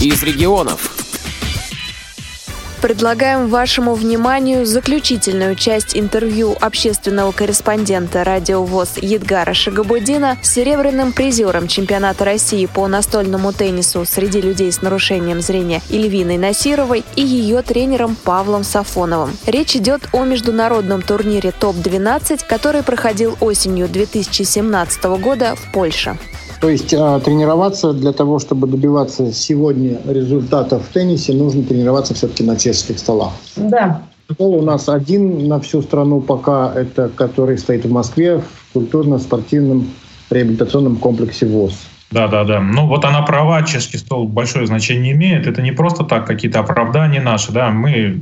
из регионов. Предлагаем вашему вниманию заключительную часть интервью общественного корреспондента радио ВОЗ Едгара Шагабудина с серебряным призером чемпионата России по настольному теннису среди людей с нарушением зрения Ильвиной Насировой и ее тренером Павлом Сафоновым. Речь идет о международном турнире ТОП-12, который проходил осенью 2017 года в Польше. То есть а, тренироваться для того, чтобы добиваться сегодня результатов в теннисе, нужно тренироваться все-таки на чешских столах. Да. Стол у нас один на всю страну пока, это который стоит в Москве в культурно-спортивном реабилитационном комплексе ВОЗ. Да, да, да. Ну вот она права, чешский стол большое значение имеет. Это не просто так какие-то оправдания наши, да. Мы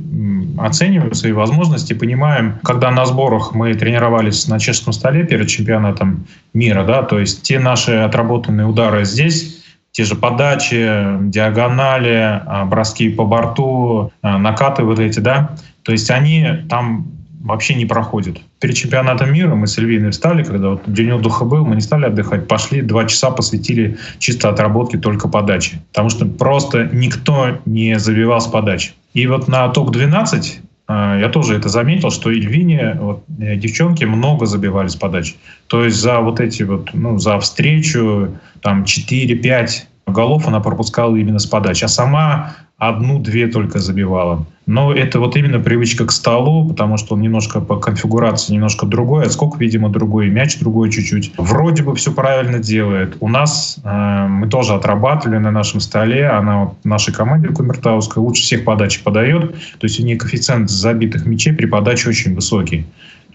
оцениваем свои возможности, понимаем, когда на сборах мы тренировались на чешском столе перед чемпионатом мира, да, то есть те наши отработанные удары здесь, те же подачи, диагонали, а, броски по борту, а, накаты вот эти, да, то есть они там вообще не проходит. Перед чемпионатом мира мы с Эльвиной встали, когда вот день отдыха был, мы не стали отдыхать, пошли, два часа посвятили чисто отработке только подачи. Потому что просто никто не забивал с подачи. И вот на топ-12 э, я тоже это заметил, что Ильвине вот, э, девчонки много забивали с подачи. То есть за вот эти вот, ну, за встречу там 4-5 голов она пропускала именно с подачи. А сама одну-две только забивала. Но это вот именно привычка к столу, потому что он немножко по конфигурации немножко другой, отскок, видимо, другой, мяч другой чуть-чуть. Вроде бы все правильно делает. У нас э, мы тоже отрабатывали на нашем столе, она вот нашей команде Кумертауской лучше всех подачи подает, то есть у нее коэффициент забитых мячей при подаче очень высокий.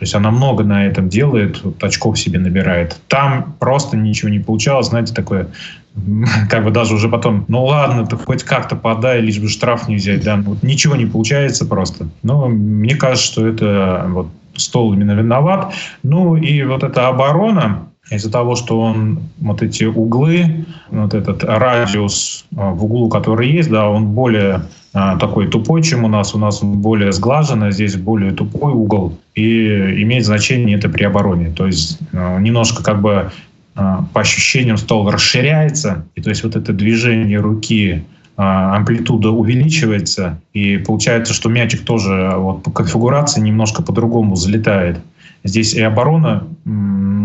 То есть она много на этом делает, вот очков себе набирает. Там просто ничего не получалось, знаете, такое как бы даже уже потом, ну ладно, ты хоть как-то подай, лишь бы штраф не взять, да, вот ничего не получается просто. Но мне кажется, что это вот стол именно виноват. Ну и вот эта оборона, из-за того, что он вот эти углы, вот этот радиус а, в углу, который есть, да, он более а, такой тупой, чем у нас. У нас он более сглаженный, а здесь более тупой угол. И имеет значение это при обороне. То есть немножко как бы по ощущениям стол расширяется, и то есть вот это движение руки, амплитуда увеличивается, и получается, что мячик тоже вот по конфигурации немножко по-другому залетает. Здесь и оборона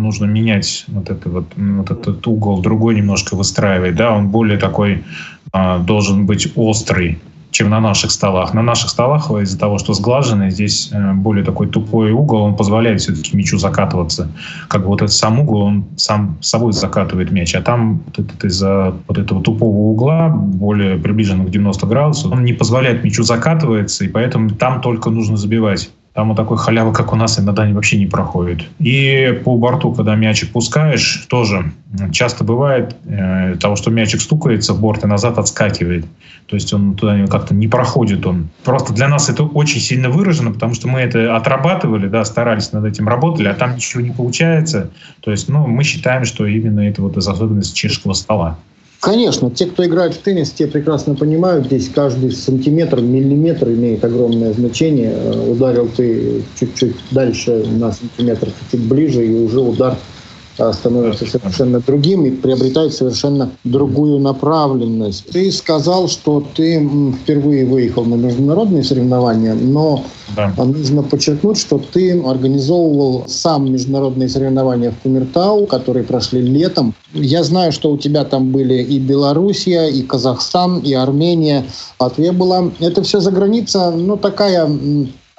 нужно менять вот, это вот, вот этот угол, другой немножко выстраивать, да, он более такой а, должен быть острый, чем на наших столах. На наших столах из-за того, что сглаженный, здесь э, более такой тупой угол, он позволяет все-таки мячу закатываться. Как бы вот этот сам угол, он сам собой закатывает мяч, а там вот это, из-за вот этого тупого угла, более приближенного к 90 градусов, он не позволяет мячу закатываться, и поэтому там только нужно забивать. Там вот такой халявы, как у нас, иногда вообще не проходит. И по борту, когда мячик пускаешь, тоже часто бывает э, того, что мячик стукается в борт и назад отскакивает. То есть он туда как-то не проходит. Он. Просто для нас это очень сильно выражено, потому что мы это отрабатывали, да, старались над этим работали, а там ничего не получается. То есть ну, мы считаем, что именно это вот из особенности чешского стола. Конечно, те, кто играет в теннис, те прекрасно понимают, здесь каждый сантиметр, миллиметр имеет огромное значение. Э, ударил ты чуть-чуть дальше на сантиметр, чуть ближе, и уже удар становится совершенно другим и приобретает совершенно другую направленность. Ты сказал, что ты впервые выехал на международные соревнования, но да. нужно подчеркнуть, что ты организовывал сам международные соревнования в Кумертау, которые прошли летом. Я знаю, что у тебя там были и Белоруссия, и Казахстан, и Армения. Латвия была. Это все за граница, ну, такая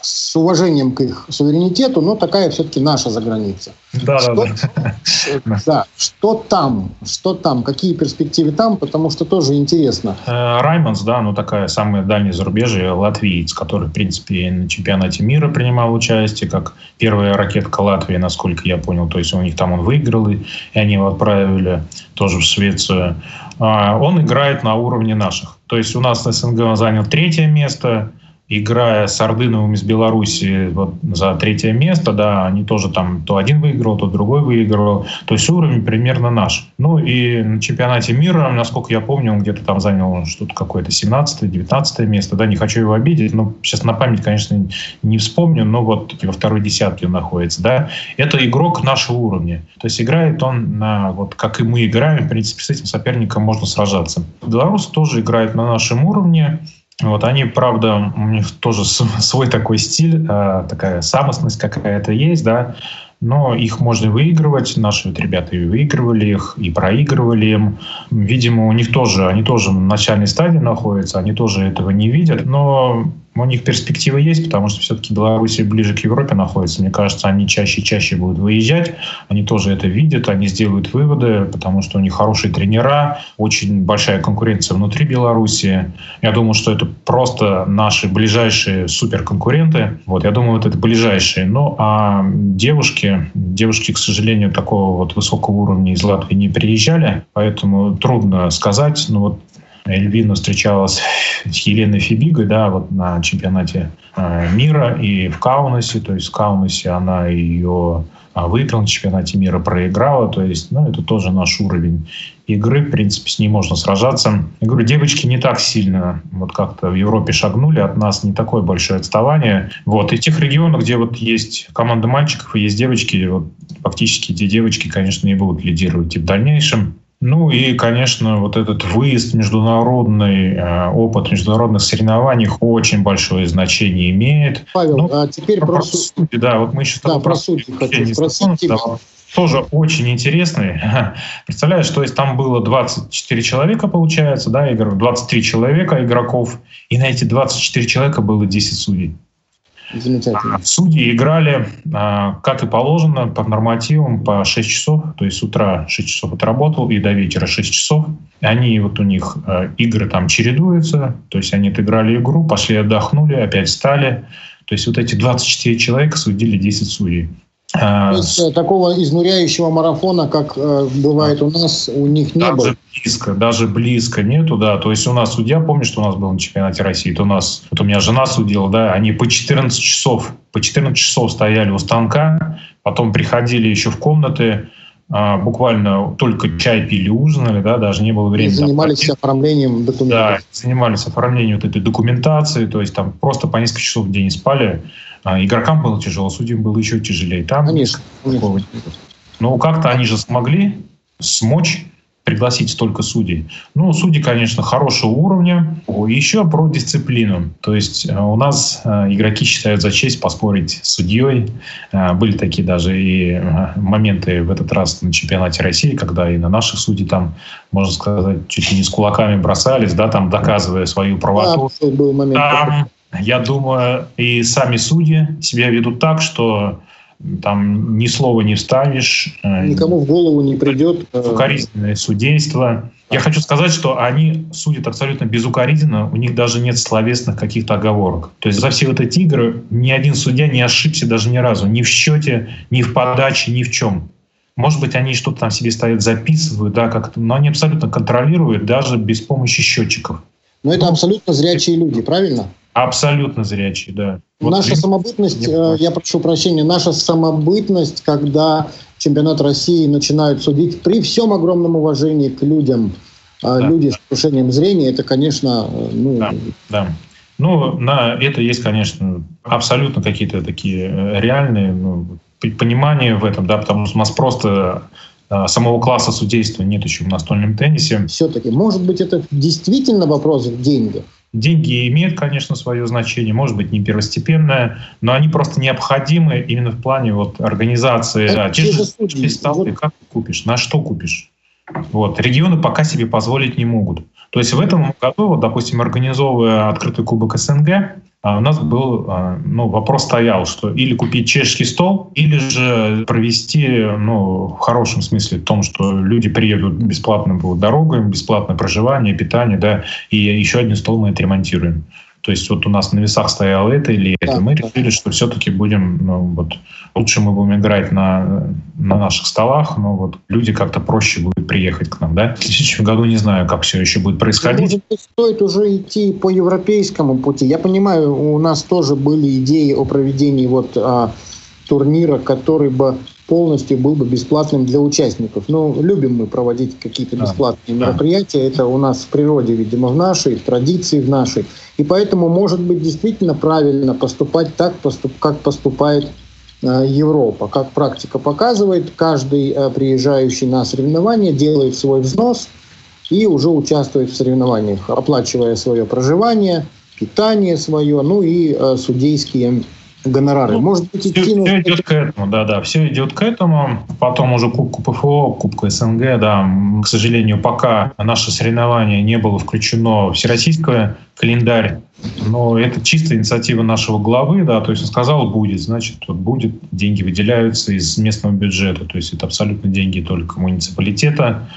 с уважением к их суверенитету, но такая все-таки наша заграница. Да, что, да, да. да. Что там? Что там? Какие перспективы там? Потому что тоже интересно. Э, Раймонс, да, ну такая самая дальняя зарубежье, латвиец, который, в принципе, на чемпионате мира принимал участие, как первая ракетка Латвии, насколько я понял. То есть у них там он выиграл, и они его отправили тоже в Швецию. А, он играет на уровне наших. То есть у нас СНГ занял третье место, играя с Ордыновым из Беларуси вот за третье место, да, они тоже там то один выиграл, то другой выиграл. То есть уровень примерно наш. Ну и на чемпионате мира, насколько я помню, он где-то там занял что-то какое-то 17-19 место. Да, не хочу его обидеть, но сейчас на память, конечно, не вспомню, но вот во второй десятке он находится. Да. Это игрок нашего уровня. То есть играет он на, вот как и мы играем, в принципе, с этим соперником можно сражаться. Беларусь тоже играет на нашем уровне. Вот они, правда, у них тоже свой такой стиль, э, такая самостность какая-то есть, да, но их можно выигрывать. Наши вот ребята и выигрывали их, и проигрывали им. Видимо, у них тоже, они тоже в начальной стадии находятся, они тоже этого не видят, но у них перспективы есть, потому что все-таки Беларусь ближе к Европе находится. Мне кажется, они чаще и чаще будут выезжать. Они тоже это видят, они сделают выводы, потому что у них хорошие тренера, очень большая конкуренция внутри Беларуси. Я думаю, что это просто наши ближайшие суперконкуренты. Вот, я думаю, вот это ближайшие. Ну, а девушки, девушки, к сожалению, такого вот высокого уровня из Латвии не приезжали, поэтому трудно сказать. Но вот Эльвина встречалась с Еленой Фибигой, да, вот на чемпионате э, мира и в Каунасе, то есть в Каунасе она ее выиграла на чемпионате мира, проиграла, то есть, ну, это тоже наш уровень игры, в принципе, с ней можно сражаться. Я говорю, девочки не так сильно вот как-то в Европе шагнули, от нас не такое большое отставание. Вот, и тех регионах, где вот есть команда мальчиков и есть девочки, вот фактически эти девочки, конечно, и будут лидировать и в дальнейшем. Ну и, конечно, вот этот выезд международный, э, опыт международных соревнований очень большое значение имеет. Павел, ну, а теперь про, про судьи. Да, вот мы еще да, про судьи хочу спросить. Да, тоже очень интересный. Представляешь, то есть там было 24 человека, получается, да, игр, 23 человека игроков, и на эти 24 человека было 10 судей. Замечательно. Судьи играли, а, как и положено, по нормативам по 6 часов. То есть с утра 6 часов отработал и до вечера 6 часов. Они вот у них а, игры там чередуются. То есть они отыграли игру, пошли отдохнули, опять встали. То есть вот эти 24 человека судили 10 судей. А, есть э, такого изнуряющего марафона, как э, бывает у нас, у них не даже было? близко, даже близко нету, да. То есть у нас судья, помнишь, что у нас был на чемпионате России, то у нас, вот у меня жена судила, да, они по 14 часов, по 14 часов стояли у станка, потом приходили еще в комнаты, а, буквально только чай пили, ужинали, да, даже не было времени. И занимались там, оформлением документов. Да, занимались оформлением вот этой документации, то есть там просто по несколько часов в день спали, а игрокам было тяжело, судьям было еще тяжелее. Там конечно, конечно. Но как-то они же смогли смочь пригласить столько судей. Ну, судьи, конечно, хорошего уровня. Еще про дисциплину. То есть э, у нас э, игроки считают за честь поспорить с судьей. Э, были такие даже и моменты в этот раз на чемпионате России, когда и на наших судей там, можно сказать, чуть ли не с кулаками бросались, да, там доказывая свою правоту. Да, был момент. Там я думаю, и сами судьи себя ведут так, что там ни слова не вставишь. Э, Никому в голову не придет. Э, укоризненное судейство. Я хочу сказать, что они судят абсолютно безукоризненно, у них даже нет словесных каких-то оговорок. То есть за все вот эти игры ни один судья не ошибся даже ни разу, ни в счете, ни в подаче, ни в чем. Может быть, они что-то там себе ставят, записывают, да, как-то, но они абсолютно контролируют даже без помощи счетчиков. Но это абсолютно зрячие люди, правильно? Абсолютно зрячий, да. Вот наша при... самобытность, э, я прошу прощения, наша самобытность, когда чемпионат России начинают судить при всем огромном уважении к людям, э, да, люди да. с нарушением зрения, это, конечно, э, ну... Да, да. Ну, на это есть, конечно, абсолютно какие-то такие реальные ну, понимания в этом, да, потому что у нас просто самого класса судейства нет еще в настольном теннисе. Все-таки, может быть, это действительно вопрос в деньгах? Деньги имеют, конечно, свое значение, может быть, не первостепенное, но они просто необходимы именно в плане вот, организации. Да, те же вот. как купишь, на что купишь? Вот. Регионы пока себе позволить не могут. То есть в этом году, вот, допустим, организовывая открытый кубок СНГ, а, у нас был а, ну, вопрос стоял, что или купить чешский стол, или же провести, ну, в хорошем смысле, в том, что люди приедут бесплатно дорогой, бесплатное проживание, питание, да, и еще один стол мы отремонтируем. То есть вот у нас на весах стояло это или это. Да, мы да. решили, что все-таки будем, ну, вот, лучше мы будем играть на, на наших столах, но вот люди как-то проще будут приехать к нам, да. В следующем году не знаю, как все еще будет происходить. Может быть, стоит уже идти по европейскому пути. Я понимаю, у нас тоже были идеи о проведении вот а, турнира, который бы полностью был бы бесплатным для участников. Но любим мы проводить какие-то бесплатные да. мероприятия. Это у нас в природе, видимо, в нашей, в традиции в нашей. И поэтому, может быть, действительно правильно поступать так, как поступает э, Европа. Как практика показывает, каждый э, приезжающий на соревнования делает свой взнос и уже участвует в соревнованиях, оплачивая свое проживание, питание свое, ну и э, судейские гонорары. Ну, Может быть, идти... Все, все идет к этому, да-да, все идет к этому. Потом уже Кубку ПФО, Кубку СНГ, да, к сожалению, пока наше соревнование не было включено в всероссийский календарь, но это чисто инициатива нашего главы, да, то есть он сказал, будет, значит, вот будет, деньги выделяются из местного бюджета, то есть это абсолютно деньги только муниципалитета,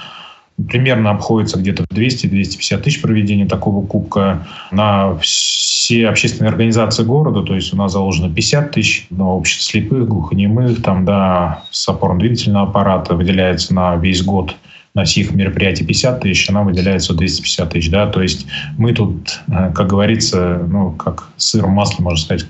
примерно обходится где-то в 200-250 тысяч проведения такого кубка на все общественные организации города, то есть у нас заложено 50 тысяч на общество слепых, глухонемых, там, да, с опорно-двигательного аппарата выделяется на весь год на всех мероприятий 50 тысяч, она выделяется 250 тысяч, да, то есть мы тут, э, как говорится, ну, как сыр в масле, можно сказать,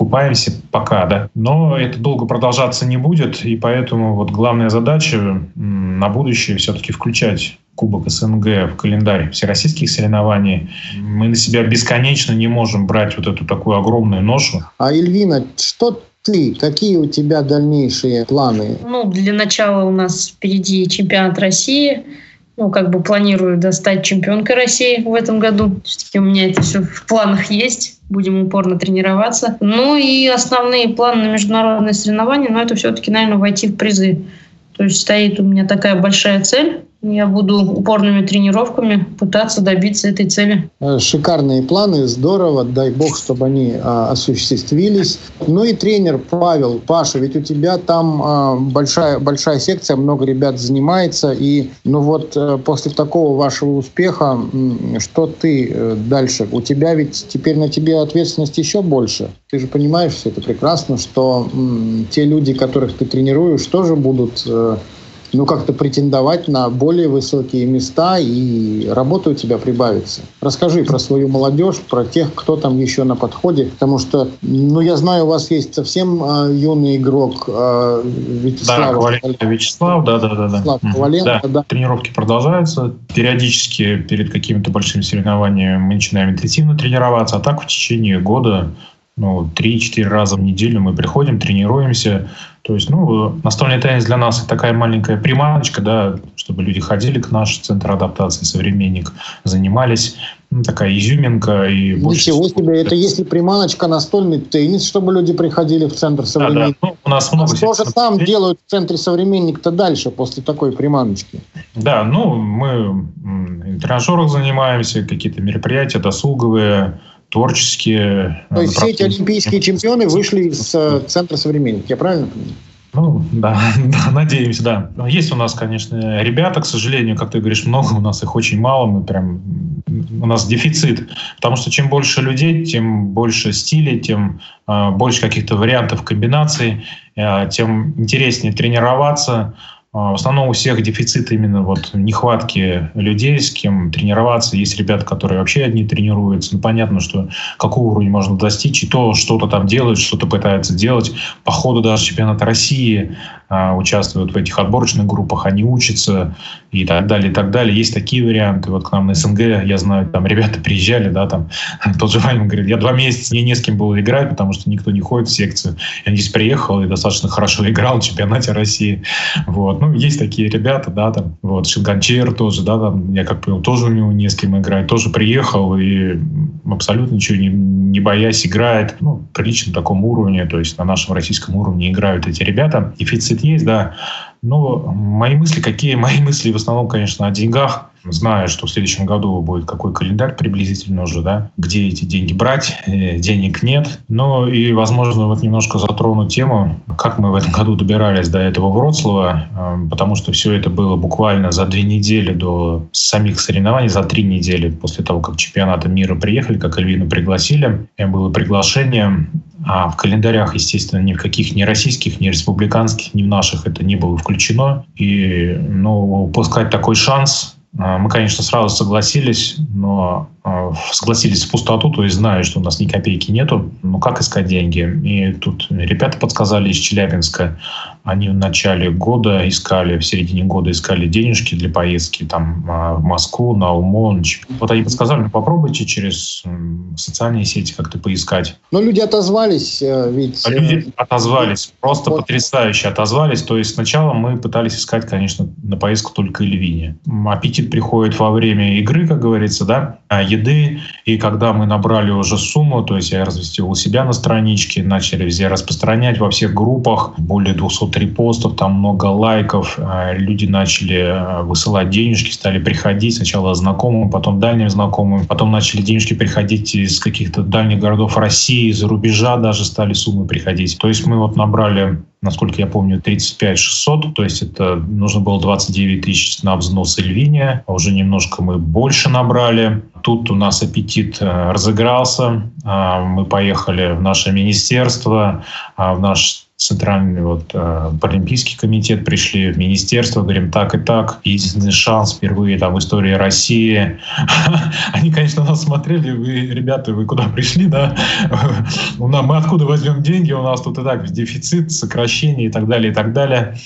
купаемся пока, да. Но это долго продолжаться не будет, и поэтому вот главная задача на будущее все-таки включать Кубок СНГ в календарь всероссийских соревнований. Мы на себя бесконечно не можем брать вот эту такую огромную ношу. А Эльвина, что ты, какие у тебя дальнейшие планы? Ну, для начала у нас впереди чемпионат России – ну, как бы планирую достать чемпионкой России в этом году. Все-таки у меня это все в планах есть. Будем упорно тренироваться. Ну и основные планы на международные соревнования, но это все-таки, наверное, войти в призы. То есть стоит у меня такая большая цель я буду упорными тренировками пытаться добиться этой цели. Э, шикарные планы, здорово, дай бог, чтобы они а, осуществились. Ну и тренер Павел, Паша, ведь у тебя там а, большая, большая секция, много ребят занимается, и ну вот а, после такого вашего успеха, что ты а, дальше? У тебя ведь теперь на тебе ответственность еще больше. Ты же понимаешь все это прекрасно, что м, те люди, которых ты тренируешь, тоже будут... А, ну, как-то претендовать на более высокие места, и работа у тебя прибавится. Расскажи про свою молодежь, про тех, кто там еще на подходе, потому что, ну, я знаю, у вас есть совсем э, юный игрок э, Вячеслав. Да, Коваленко Вячеслав, да, да, да. да. Коваленко, да. да. Тренировки продолжаются. Периодически перед какими-то большими соревнованиями мы начинаем интенсивно тренироваться, а так в течение года ну, 3-4 раза в неделю мы приходим, тренируемся. То есть, ну, настольный теннис для нас такая маленькая приманочка, да, чтобы люди ходили к нашему центру адаптации «Современник», занимались. Ну, такая изюминка. И Ничего себе, это если приманочка настольный теннис, чтобы люди приходили в центр «Современник». Да, да. Ну, у нас много а что же там делают в центре «Современник»-то дальше, после такой приманочки? Да, ну, мы тренажерах занимаемся, какие-то мероприятия досуговые, творческие. То есть все эти олимпийские чемпионы вышли из э, Центра современник, я правильно понимаю? Ну, да, да, надеемся, да. Есть у нас, конечно, ребята, к сожалению, как ты говоришь, много, у нас их очень мало, мы прям, у нас дефицит. Потому что чем больше людей, тем больше стилей, тем э, больше каких-то вариантов комбинаций, э, тем интереснее тренироваться, в основном у всех дефицит именно вот нехватки людей, с кем тренироваться. Есть ребята, которые вообще одни тренируются. Ну, понятно, что какого уровня можно достичь, и то что-то там делают, что-то пытаются делать. По ходу даже чемпионата России а, участвуют в этих отборочных группах, они учатся и так далее, и так далее. Есть такие варианты. Вот к нам на СНГ, я знаю, там ребята приезжали, да, там тот же Ваня говорит, я два месяца мне не с кем было играть, потому что никто не ходит в секцию. Я здесь приехал и достаточно хорошо играл в чемпионате России. Вот. Ну, есть такие ребята, да, там, вот, Шинганчер тоже, да, там, я как понял, тоже у него не с кем играть, тоже приехал и абсолютно ничего не, не боясь играет, ну, прилично таком уровне, то есть на нашем российском уровне играют эти ребята. Дефицит есть, да, но мои мысли какие? Мои мысли в основном, конечно, о деньгах. зная, что в следующем году будет какой календарь приблизительно уже, да, где эти деньги брать, э, денег нет. Ну и, возможно, вот немножко затрону тему, как мы в этом году добирались до этого Вроцлава, э, потому что все это было буквально за две недели до самих соревнований, за три недели после того, как чемпионаты мира приехали, как Эльвину пригласили. Было приглашение, а в календарях, естественно, ни в каких ни российских, ни республиканских, ни в наших это не было включено. И ну, упускать такой шанс а, мы, конечно, сразу согласились, но согласились в пустоту, то есть знаю, что у нас ни копейки нету. Ну как искать деньги? И тут ребята подсказали из Челябинска. Они в начале года искали, в середине года искали денежки для поездки там а, в Москву, на Умонч. Вот они подсказали, ну попробуйте через социальные сети как-то поискать. Но люди отозвались э, ведь... А люди э, отозвались, просто вот. потрясающе отозвались. То есть сначала мы пытались искать, конечно, на поездку только Эльвине. Аппетит приходит во время игры, как говорится, да, еды. И когда мы набрали уже сумму, то есть я разместил у себя на страничке, начали везде распространять во всех группах, более 200 200 репостов, там много лайков, а, люди начали а, высылать денежки, стали приходить сначала знакомым, потом дальним знакомым, потом начали денежки приходить из каких-то дальних городов России, из-за рубежа даже стали суммы приходить. То есть мы вот набрали насколько я помню, 35 600, то есть это нужно было 29 тысяч на взнос Эльвиния, а уже немножко мы больше набрали. Тут у нас аппетит э, разыгрался, мы поехали в наше министерство, в наш центральный вот э, Паралимпийский комитет пришли в министерство, говорим так и так, единственный шанс впервые там в истории России. Они, конечно, нас смотрели, вы, ребята, вы куда пришли, да? Мы откуда возьмем деньги? У нас тут и так дефицит, сокращение и так далее, и так далее.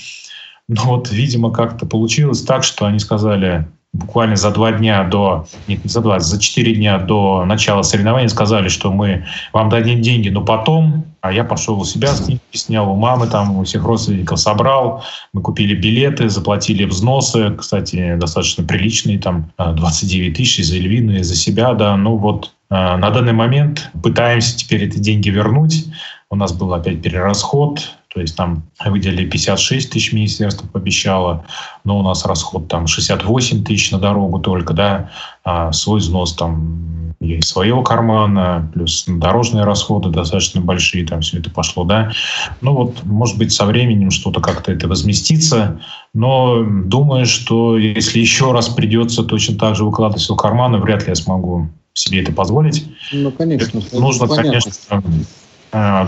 Но вот, видимо, как-то получилось так, что они сказали, буквально за два дня до, нет, не за два, за четыре дня до начала соревнований сказали, что мы вам дадим деньги, но потом, а я пошел у себя, снял у мамы, там у всех родственников собрал, мы купили билеты, заплатили взносы, кстати, достаточно приличные, там 29 тысяч за Эльвину и за себя, да, ну вот э, на данный момент пытаемся теперь эти деньги вернуть. У нас был опять перерасход, то есть там выделили 56 тысяч министерство пообещало, но у нас расход там 68 тысяч на дорогу только, да, а свой взнос там из своего кармана, плюс дорожные расходы достаточно большие, там все это пошло, да. Ну вот, может быть, со временем что-то как-то это возместится, но думаю, что если еще раз придется точно так же выкладывать в карманы, вряд ли я смогу себе это позволить. Ну, конечно. Это нужно, понятно. конечно,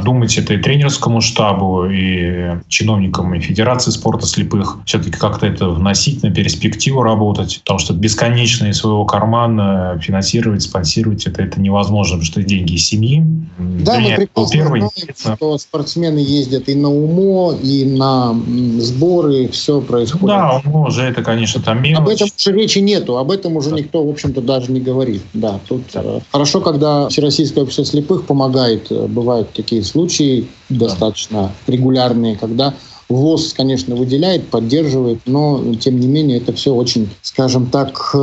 думать это и тренерскому штабу, и чиновникам и Федерации спорта слепых, все-таки как-то это вносить на перспективу работать, потому что бесконечно из своего кармана финансировать, спонсировать это, это невозможно, потому что деньги из семьи. Да, мы прекрасно первый, знаем, что спортсмены ездят и на УМО, и на сборы, все происходит. Да, УМО уже это, конечно, там мелочь. Об этом уже речи нету, об этом уже да. никто, в общем-то, даже не говорит. Да, тут да. Э, хорошо, когда Всероссийское общество слепых помогает, э, бывают такие случаи достаточно регулярные, когда ВОЗ, конечно, выделяет, поддерживает, но, тем не менее, это все очень, скажем так...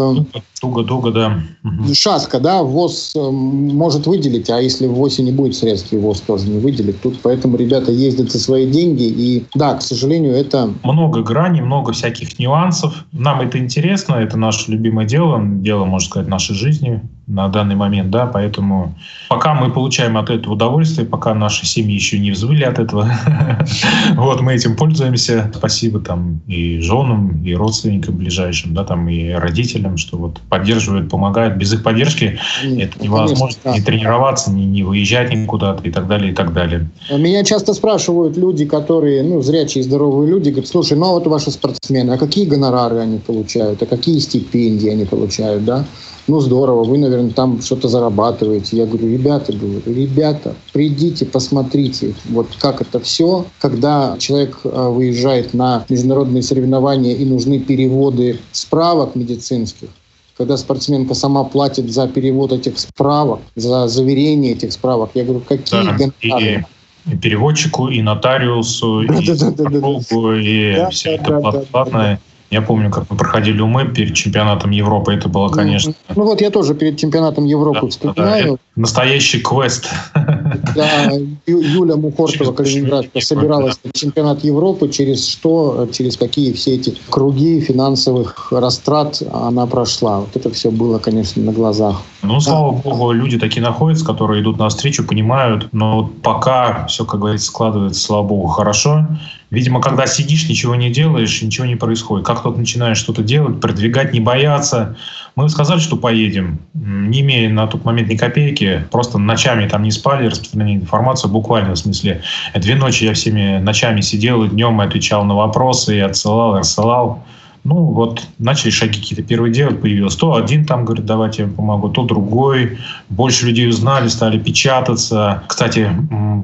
Туго-туго, да. Шатко, да, ВОЗ э, может выделить, а если в ВОЗе не будет средств, и ВОЗ тоже не выделит. Тут поэтому ребята ездят за свои деньги, и да, к сожалению, это... Много граней, много всяких нюансов. Нам это интересно, это наше любимое дело, дело, можно сказать, нашей жизни на данный момент, да, поэтому пока мы получаем от этого удовольствие, пока наши семьи еще не взвыли от этого, вот мы этим пользуемся. Спасибо там и женам, и родственникам ближайшим, да, там и родителям, что вот поддерживают, помогают. Без их поддержки это невозможно не тренироваться, не, не выезжать никуда-то и так далее, и так далее. Меня часто спрашивают люди, которые, ну, зрячие, здоровые люди, говорят, слушай, ну а вот ваши спортсмены, а какие гонорары они получают, а какие стипендии они получают, да? Ну здорово, вы, наверное, там что-то зарабатываете. Я говорю, ребята, говорю, ребята, придите, посмотрите, вот как это все, когда человек а, выезжает на международные соревнования и нужны переводы справок медицинских, когда спортсменка сама платит за перевод этих справок, за заверение этих справок, я говорю, какие да, гонорары? И переводчику, и нотариусу, и психологу, и все это платное. Я помню, как мы проходили умы перед чемпионатом Европы. Это было, конечно... Ну вот я тоже перед чемпионатом Европы да, вспоминаю. Да, настоящий квест. Да, Юля Мухортова, Калининградка, собиралась на чемпионат Европы, через что, через какие все эти круги финансовых растрат она прошла. Вот это все было, конечно, на глазах. Ну, слава богу, люди такие находятся, которые идут навстречу, понимают, но пока все, как говорится, складывается, слава богу, хорошо. Видимо, когда сидишь, ничего не делаешь, ничего не происходит. Как только начинаешь что-то делать, продвигать, не бояться. Мы сказали, что поедем, не имея на тот момент ни копейки, просто ночами там не спали, распространяли информацию, буквально в смысле. Две ночи я всеми ночами сидел, и днем отвечал на вопросы, и отсылал, и рассылал. Ну, вот начали шаги какие-то первые делать, появилось. То один там говорит, давайте я помогу, то другой. Больше людей узнали, стали печататься. Кстати,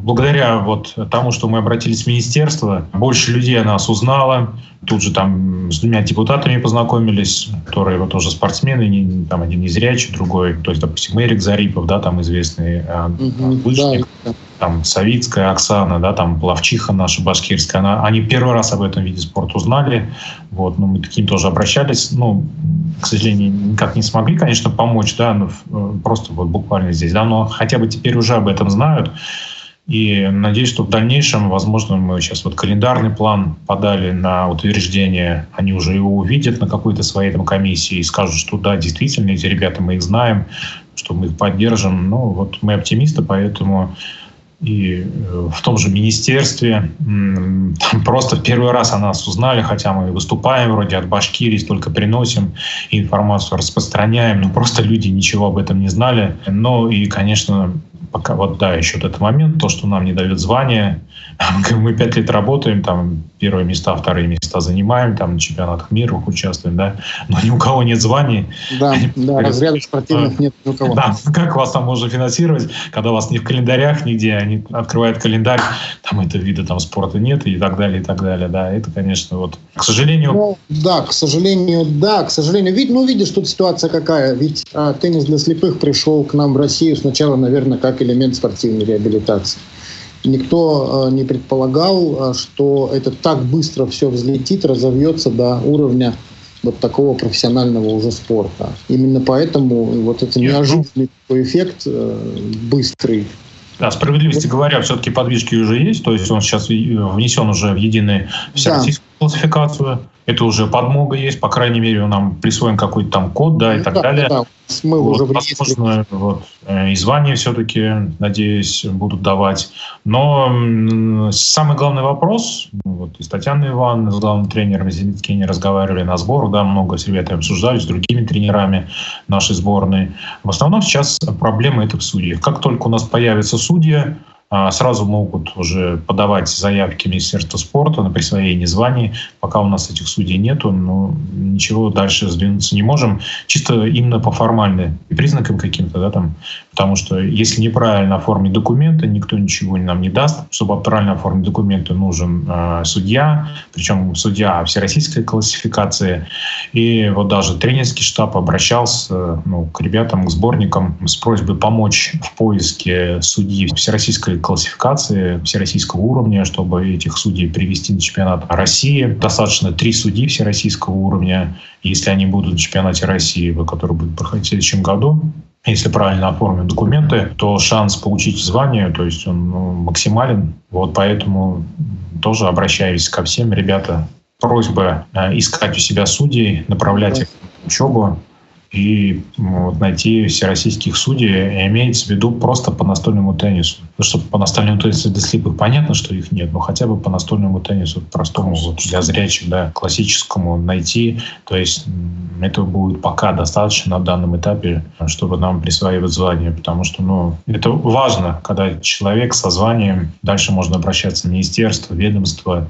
благодаря вот тому, что мы обратились в министерство, больше людей о нас узнало. Тут же там с двумя депутатами познакомились, которые вот тоже спортсмены, не, там один незрячий, другой, то есть, допустим, Эрик Зарипов, да, там известный угу, лыжник, да. там Савицкая Оксана, да, там Плавчиха наша башкирская, она, они первый раз об этом виде спорта узнали, вот, ну, мы таким тоже обращались, ну, к сожалению, никак не смогли, конечно, помочь, да, э, просто вот буквально здесь, да, но хотя бы теперь уже об этом знают, и надеюсь, что в дальнейшем, возможно, мы сейчас вот календарный план подали на утверждение, они уже его увидят на какой-то своей там комиссии и скажут, что да, действительно, эти ребята, мы их знаем, что мы их поддержим. Ну, вот мы оптимисты, поэтому и э, в том же министерстве. Просто в первый раз о нас узнали, хотя мы выступаем вроде от Башкирии, только приносим информацию, распространяем, но просто люди ничего об этом не знали. Ну и, конечно, пока вот да, еще вот этот момент, то, что нам не дают звания, мы пять лет работаем, там первые места, вторые места занимаем, там на чемпионатах мира участвуем, да, но ни у кого нет званий. Да, да, разрядов спортивных нет ни у кого. Да, как вас там можно финансировать, когда вас не в календарях нигде, они открывают календарь, там это вида там спорта нет и так далее, и так далее, да, это, конечно, вот, к сожалению... Ну, да, к сожалению, да, к сожалению, ведь, ну, видишь, тут ситуация какая, ведь а, теннис для слепых пришел к нам в Россию сначала, наверное, как элемент спортивной реабилитации. Никто э, не предполагал, э, что это так быстро все взлетит, разовьется до уровня вот такого профессионального уже спорта. Именно поэтому вот это неожиданный такой эффект э, быстрый. Да, справедливости говоря, все-таки подвижки уже есть, то есть он сейчас внесен уже в единую всероссийскую да. Классификацию это уже подмога есть, по крайней мере, нам присвоен какой-то там код, да, и так да, далее. Да, мы вот, уже возможно, вот, э, и звания все-таки, надеюсь, будут давать. Но самый главный вопрос, вот и с Татьяной Ивановной, с главным тренером Зенитки разговаривали на сбору, да, много с ребятами обсуждали, с другими тренерами нашей сборной. В основном сейчас проблема это в судьях. Как только у нас появится судья, сразу могут уже подавать заявки Министерства спорта на присвоение званий. Пока у нас этих судей нету, но ничего дальше сдвинуться не можем. Чисто именно по формальным признакам каким-то, да, там, потому что если неправильно оформить документы, никто ничего нам не даст. Чтобы правильно оформить документы, нужен э, судья, причем судья всероссийской классификации. И вот даже тренерский штаб обращался ну, к ребятам, к сборникам с просьбой помочь в поиске судьи всероссийской классификации всероссийского уровня, чтобы этих судей привести на чемпионат России. Достаточно три судьи всероссийского уровня. Если они будут на чемпионате России, который будет проходить в следующем году, если правильно оформим документы, то шанс получить звание, то есть он ну, максимален. Вот поэтому тоже обращаюсь ко всем, ребята, просьба э, искать у себя судей, направлять их в учебу и вот, найти всероссийских судей, имеется в виду просто по настольному теннису. Потому что по настольному теннису для слепых понятно, что их нет, но хотя бы по настольному теннису, простому, вот, для зрячих, да, классическому найти. То есть этого будет пока достаточно на данном этапе, чтобы нам присваивать звание, потому что ну, это важно, когда человек со званием, дальше можно обращаться в министерство, ведомство,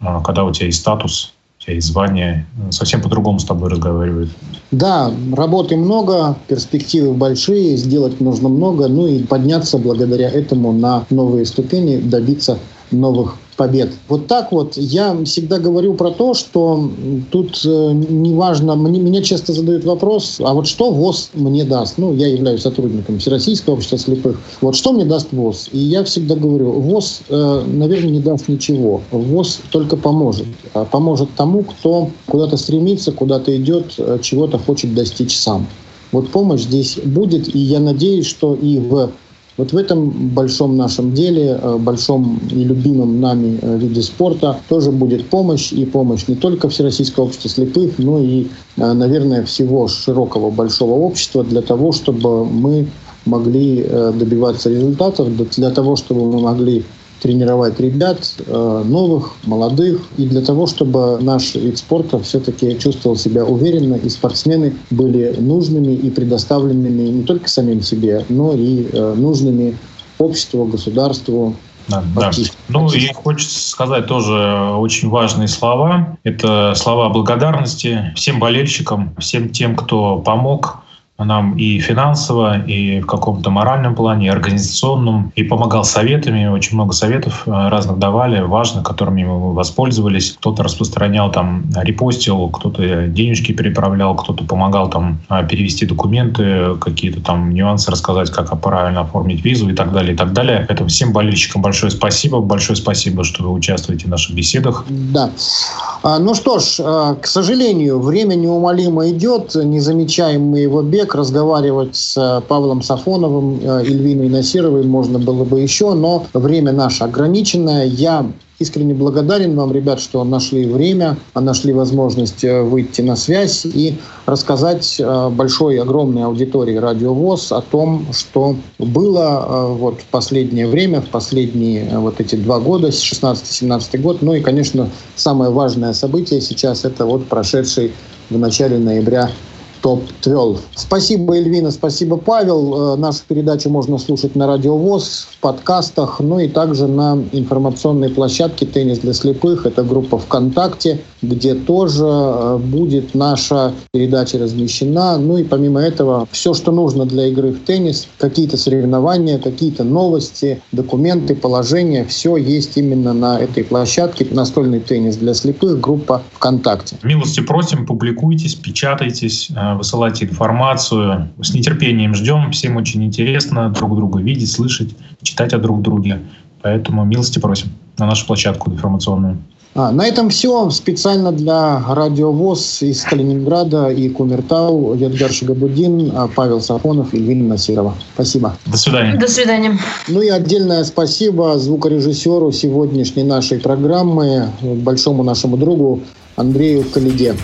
а, когда у тебя есть статус, и звание совсем по-другому с тобой разговаривают. Да, работы много, перспективы большие, сделать нужно много, ну и подняться благодаря этому на новые ступени, добиться новых побед. Вот так вот я всегда говорю про то, что тут э, неважно, мне, меня часто задают вопрос, а вот что ВОЗ мне даст? Ну, я являюсь сотрудником Всероссийского общества слепых. Вот что мне даст ВОЗ? И я всегда говорю, ВОЗ, э, наверное, не даст ничего. ВОЗ только поможет. А поможет тому, кто куда-то стремится, куда-то идет, э, чего-то хочет достичь сам. Вот помощь здесь будет, и я надеюсь, что и в Вот в этом большом нашем деле, э, большом и любимом нами э, виде спорта тоже будет помощь. И помощь не только Всероссийского общества слепых, но и, э, наверное, всего широкого большого общества для того, чтобы мы могли добиваться результатов, для того, чтобы мы могли тренировать ребят э, новых, молодых, и для того, чтобы наш вид спорта все-таки чувствовал себя уверенно, и спортсмены были нужными и предоставленными не только самим себе, но и э, нужными обществу, государству, да, да. Ну и хочется сказать тоже очень важные слова. Это слова благодарности всем болельщикам, всем тем, кто помог нам и финансово, и в каком-то моральном плане, и организационном, и помогал советами. Очень много советов э, разных давали, важных, которыми мы воспользовались. Кто-то распространял там, репостил, кто-то денежки переправлял, кто-то помогал там э, перевести документы, какие-то там нюансы рассказать, как правильно оформить визу и так далее, и так далее. Это всем болельщикам большое спасибо. Большое спасибо, что вы участвуете в наших беседах. Да. А, ну что ж, э, к сожалению, время неумолимо идет, не замечаем мы его бег, человек, разговаривать с э, Павлом Сафоновым, э, Ильвиной Насировой можно было бы еще, но время наше ограниченное. Я искренне благодарен вам, ребят, что нашли время, нашли возможность э, выйти на связь и рассказать большой, огромной аудитории Радио ВОЗ о том, что было вот в последнее время, в последние вот эти два года, 16-17 год. Ну и, конечно, самое важное событие сейчас это вот прошедший в начале ноября топ-12. Спасибо, Эльвина, спасибо, Павел. Э, нашу передачу можно слушать на Радио ВОЗ, в подкастах, ну и также на информационной площадке «Теннис для слепых». Это группа ВКонтакте, где тоже э, будет наша передача размещена. Ну и помимо этого, все, что нужно для игры в теннис, какие-то соревнования, какие-то новости, документы, положения, все есть именно на этой площадке. Настольный теннис для слепых, группа ВКонтакте. Милости просим, публикуйтесь, печатайтесь, э, высылайте информацию. С нетерпением ждем. Всем очень интересно друг друга видеть, слышать, читать о друг друге. Поэтому милости просим на нашу площадку информационную. А, на этом все. Специально для Радио ВОЗ из Калининграда и Кумертау Едгар Шигабудин, а, Павел Сафонов и Ильина Насирова. Спасибо. До свидания. До свидания. Ну и отдельное спасибо звукорежиссеру сегодняшней нашей программы, большому нашему другу Андрею Калиде.